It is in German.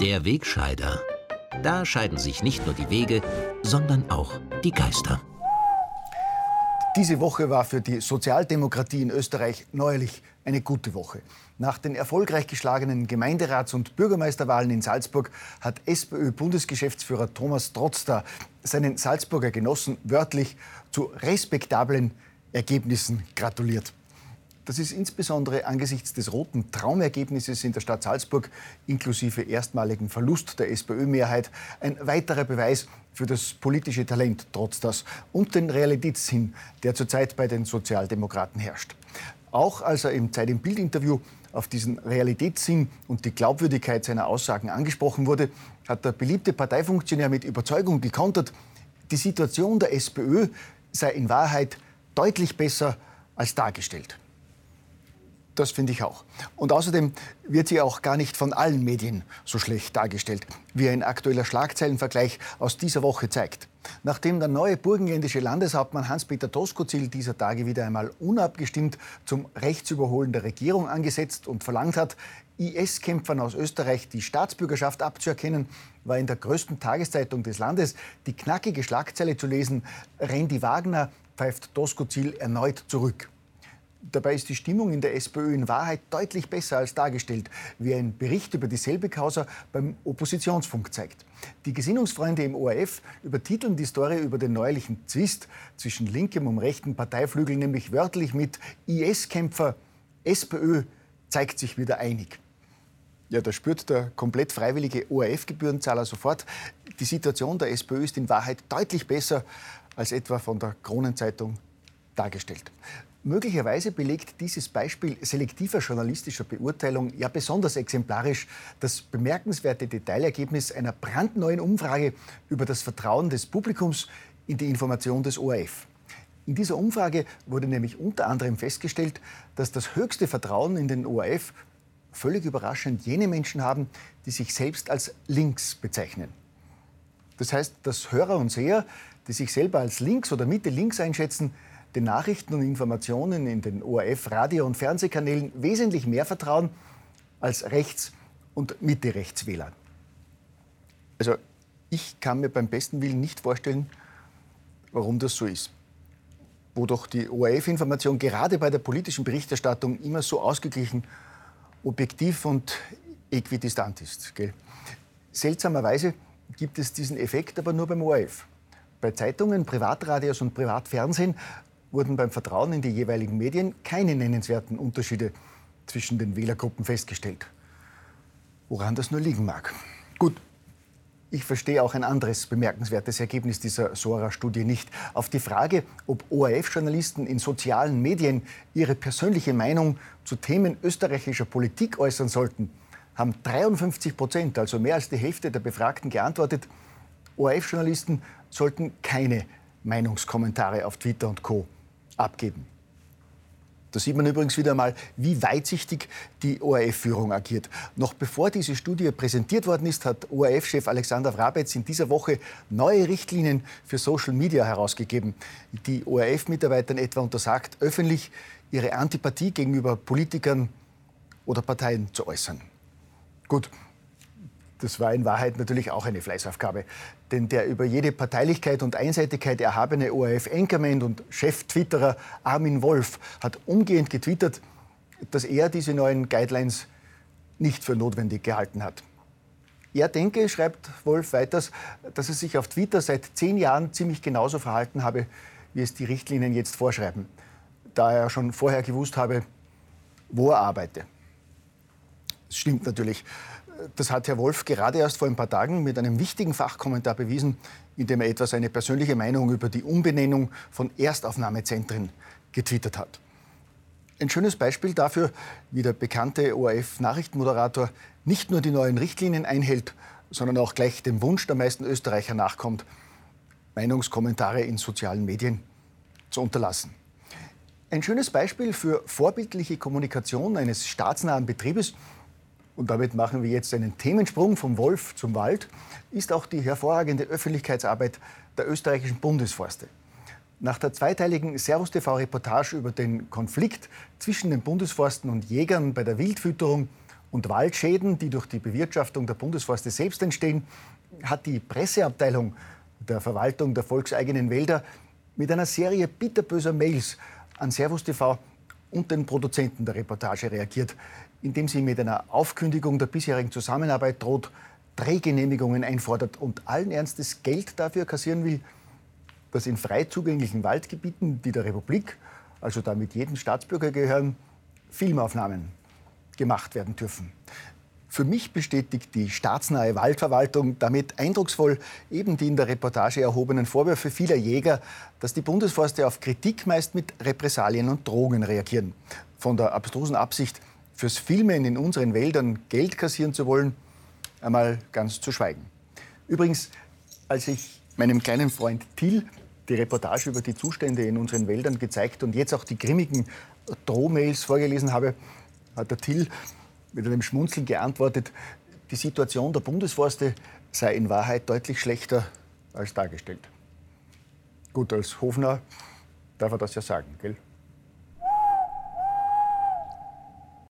Wegscheider. Da scheiden sich nicht nur die Wege, sondern auch die Geister. Diese Woche war für die Sozialdemokratie in Österreich neuerlich eine gute Woche. Nach den erfolgreich geschlagenen Gemeinderats- und Bürgermeisterwahlen in Salzburg hat SPÖ-Bundesgeschäftsführer Thomas Trotzter seinen Salzburger Genossen wörtlich zu respektablen Ergebnissen gratuliert. Das ist insbesondere angesichts des roten Traumergebnisses in der Stadt Salzburg inklusive erstmaligen Verlust der SPÖ-Mehrheit ein weiterer Beweis für das politische Talent trotz das und den Realitätssinn, der zurzeit bei den Sozialdemokraten herrscht. Auch als er im Zeit im Bild-Interview auf diesen Realitätssinn und die Glaubwürdigkeit seiner Aussagen angesprochen wurde, hat der beliebte Parteifunktionär mit Überzeugung gekontert, die Situation der SPÖ sei in Wahrheit deutlich besser als dargestellt. Das finde ich auch. Und außerdem wird sie auch gar nicht von allen Medien so schlecht dargestellt, wie ein aktueller Schlagzeilenvergleich aus dieser Woche zeigt. Nachdem der neue burgenländische Landeshauptmann Hans-Peter Doskozil dieser Tage wieder einmal unabgestimmt zum Rechtsüberholen der Regierung angesetzt und verlangt hat, IS-Kämpfern aus Österreich die Staatsbürgerschaft abzuerkennen, war in der größten Tageszeitung des Landes die knackige Schlagzeile zu lesen, Randy Wagner pfeift Doskozil erneut zurück. Dabei ist die Stimmung in der SPÖ in Wahrheit deutlich besser als dargestellt, wie ein Bericht über dieselbe Causa beim Oppositionsfunk zeigt. Die Gesinnungsfreunde im ORF übertiteln die Story über den neuerlichen Zwist zwischen linkem und rechten Parteiflügel nämlich wörtlich mit IS-Kämpfer SPÖ zeigt sich wieder einig. Ja, da spürt der komplett freiwillige ORF-Gebührenzahler sofort, die Situation der SPÖ ist in Wahrheit deutlich besser als etwa von der Kronenzeitung dargestellt. Möglicherweise belegt dieses Beispiel selektiver journalistischer Beurteilung ja besonders exemplarisch das bemerkenswerte Detailergebnis einer brandneuen Umfrage über das Vertrauen des Publikums in die Information des ORF. In dieser Umfrage wurde nämlich unter anderem festgestellt, dass das höchste Vertrauen in den ORF völlig überraschend jene Menschen haben, die sich selbst als links bezeichnen. Das heißt, dass Hörer und Seher, die sich selber als links oder Mitte links einschätzen, den Nachrichten und Informationen in den ORF, Radio- und Fernsehkanälen wesentlich mehr vertrauen als Rechts- und Mitte-Rechtswähler. Also ich kann mir beim besten Willen nicht vorstellen, warum das so ist. Wo doch die ORF-Information gerade bei der politischen Berichterstattung immer so ausgeglichen, objektiv und äquidistant ist. Gell? Seltsamerweise gibt es diesen Effekt aber nur beim ORF. Bei Zeitungen, Privatradios und Privatfernsehen wurden beim Vertrauen in die jeweiligen Medien keine nennenswerten Unterschiede zwischen den Wählergruppen festgestellt. Woran das nur liegen mag. Gut, ich verstehe auch ein anderes bemerkenswertes Ergebnis dieser Sora-Studie nicht. Auf die Frage, ob ORF-Journalisten in sozialen Medien ihre persönliche Meinung zu Themen österreichischer Politik äußern sollten, haben 53 Prozent, also mehr als die Hälfte der Befragten, geantwortet, ORF-Journalisten sollten keine Meinungskommentare auf Twitter und Co abgeben. Da sieht man übrigens wieder einmal, wie weitsichtig die ORF-Führung agiert. Noch bevor diese Studie präsentiert worden ist, hat ORF-Chef Alexander Wrabetz in dieser Woche neue Richtlinien für Social Media herausgegeben, die ORF-Mitarbeitern etwa untersagt, öffentlich ihre Antipathie gegenüber Politikern oder Parteien zu äußern. Gut, das war in Wahrheit natürlich auch eine Fleißaufgabe. Denn der über jede Parteilichkeit und Einseitigkeit erhabene ORF-Anchorman und Chef-Twitterer Armin Wolf hat umgehend getwittert, dass er diese neuen Guidelines nicht für notwendig gehalten hat. Er denke, schreibt Wolf weiters, dass er sich auf Twitter seit zehn Jahren ziemlich genauso verhalten habe, wie es die Richtlinien jetzt vorschreiben, da er schon vorher gewusst habe, wo er arbeite. Das stimmt natürlich. Das hat Herr Wolf gerade erst vor ein paar Tagen mit einem wichtigen Fachkommentar bewiesen, in dem er etwa seine persönliche Meinung über die Umbenennung von Erstaufnahmezentren getwittert hat. Ein schönes Beispiel dafür, wie der bekannte ORF-Nachrichtenmoderator nicht nur die neuen Richtlinien einhält, sondern auch gleich dem Wunsch der meisten Österreicher nachkommt, Meinungskommentare in sozialen Medien zu unterlassen. Ein schönes Beispiel für vorbildliche Kommunikation eines staatsnahen Betriebes und damit machen wir jetzt einen Themensprung vom Wolf zum Wald, ist auch die hervorragende Öffentlichkeitsarbeit der österreichischen Bundesforste. Nach der zweiteiligen Servus TV-Reportage über den Konflikt zwischen den Bundesforsten und Jägern bei der Wildfütterung und Waldschäden, die durch die Bewirtschaftung der Bundesforste selbst entstehen, hat die Presseabteilung der Verwaltung der volkseigenen Wälder mit einer Serie bitterböser Mails an Servus TV und den Produzenten der Reportage reagiert, indem sie mit einer Aufkündigung der bisherigen Zusammenarbeit droht, Drehgenehmigungen einfordert und allen Ernstes Geld dafür kassieren will, dass in frei zugänglichen Waldgebieten, die der Republik, also damit jedem Staatsbürger gehören, Filmaufnahmen gemacht werden dürfen. Für mich bestätigt die staatsnahe Waldverwaltung damit eindrucksvoll eben die in der Reportage erhobenen Vorwürfe vieler Jäger, dass die Bundesforste auf Kritik meist mit Repressalien und Drohungen reagieren. Von der abstrusen Absicht, fürs Filmen in unseren Wäldern Geld kassieren zu wollen, einmal ganz zu schweigen. Übrigens, als ich meinem kleinen Freund Till die Reportage über die Zustände in unseren Wäldern gezeigt und jetzt auch die grimmigen Drohmails vorgelesen habe, hat der Till mit einem Schmunzeln geantwortet, die Situation der Bundesforste sei in Wahrheit deutlich schlechter als dargestellt. Gut, als Hofner darf er das ja sagen, gell?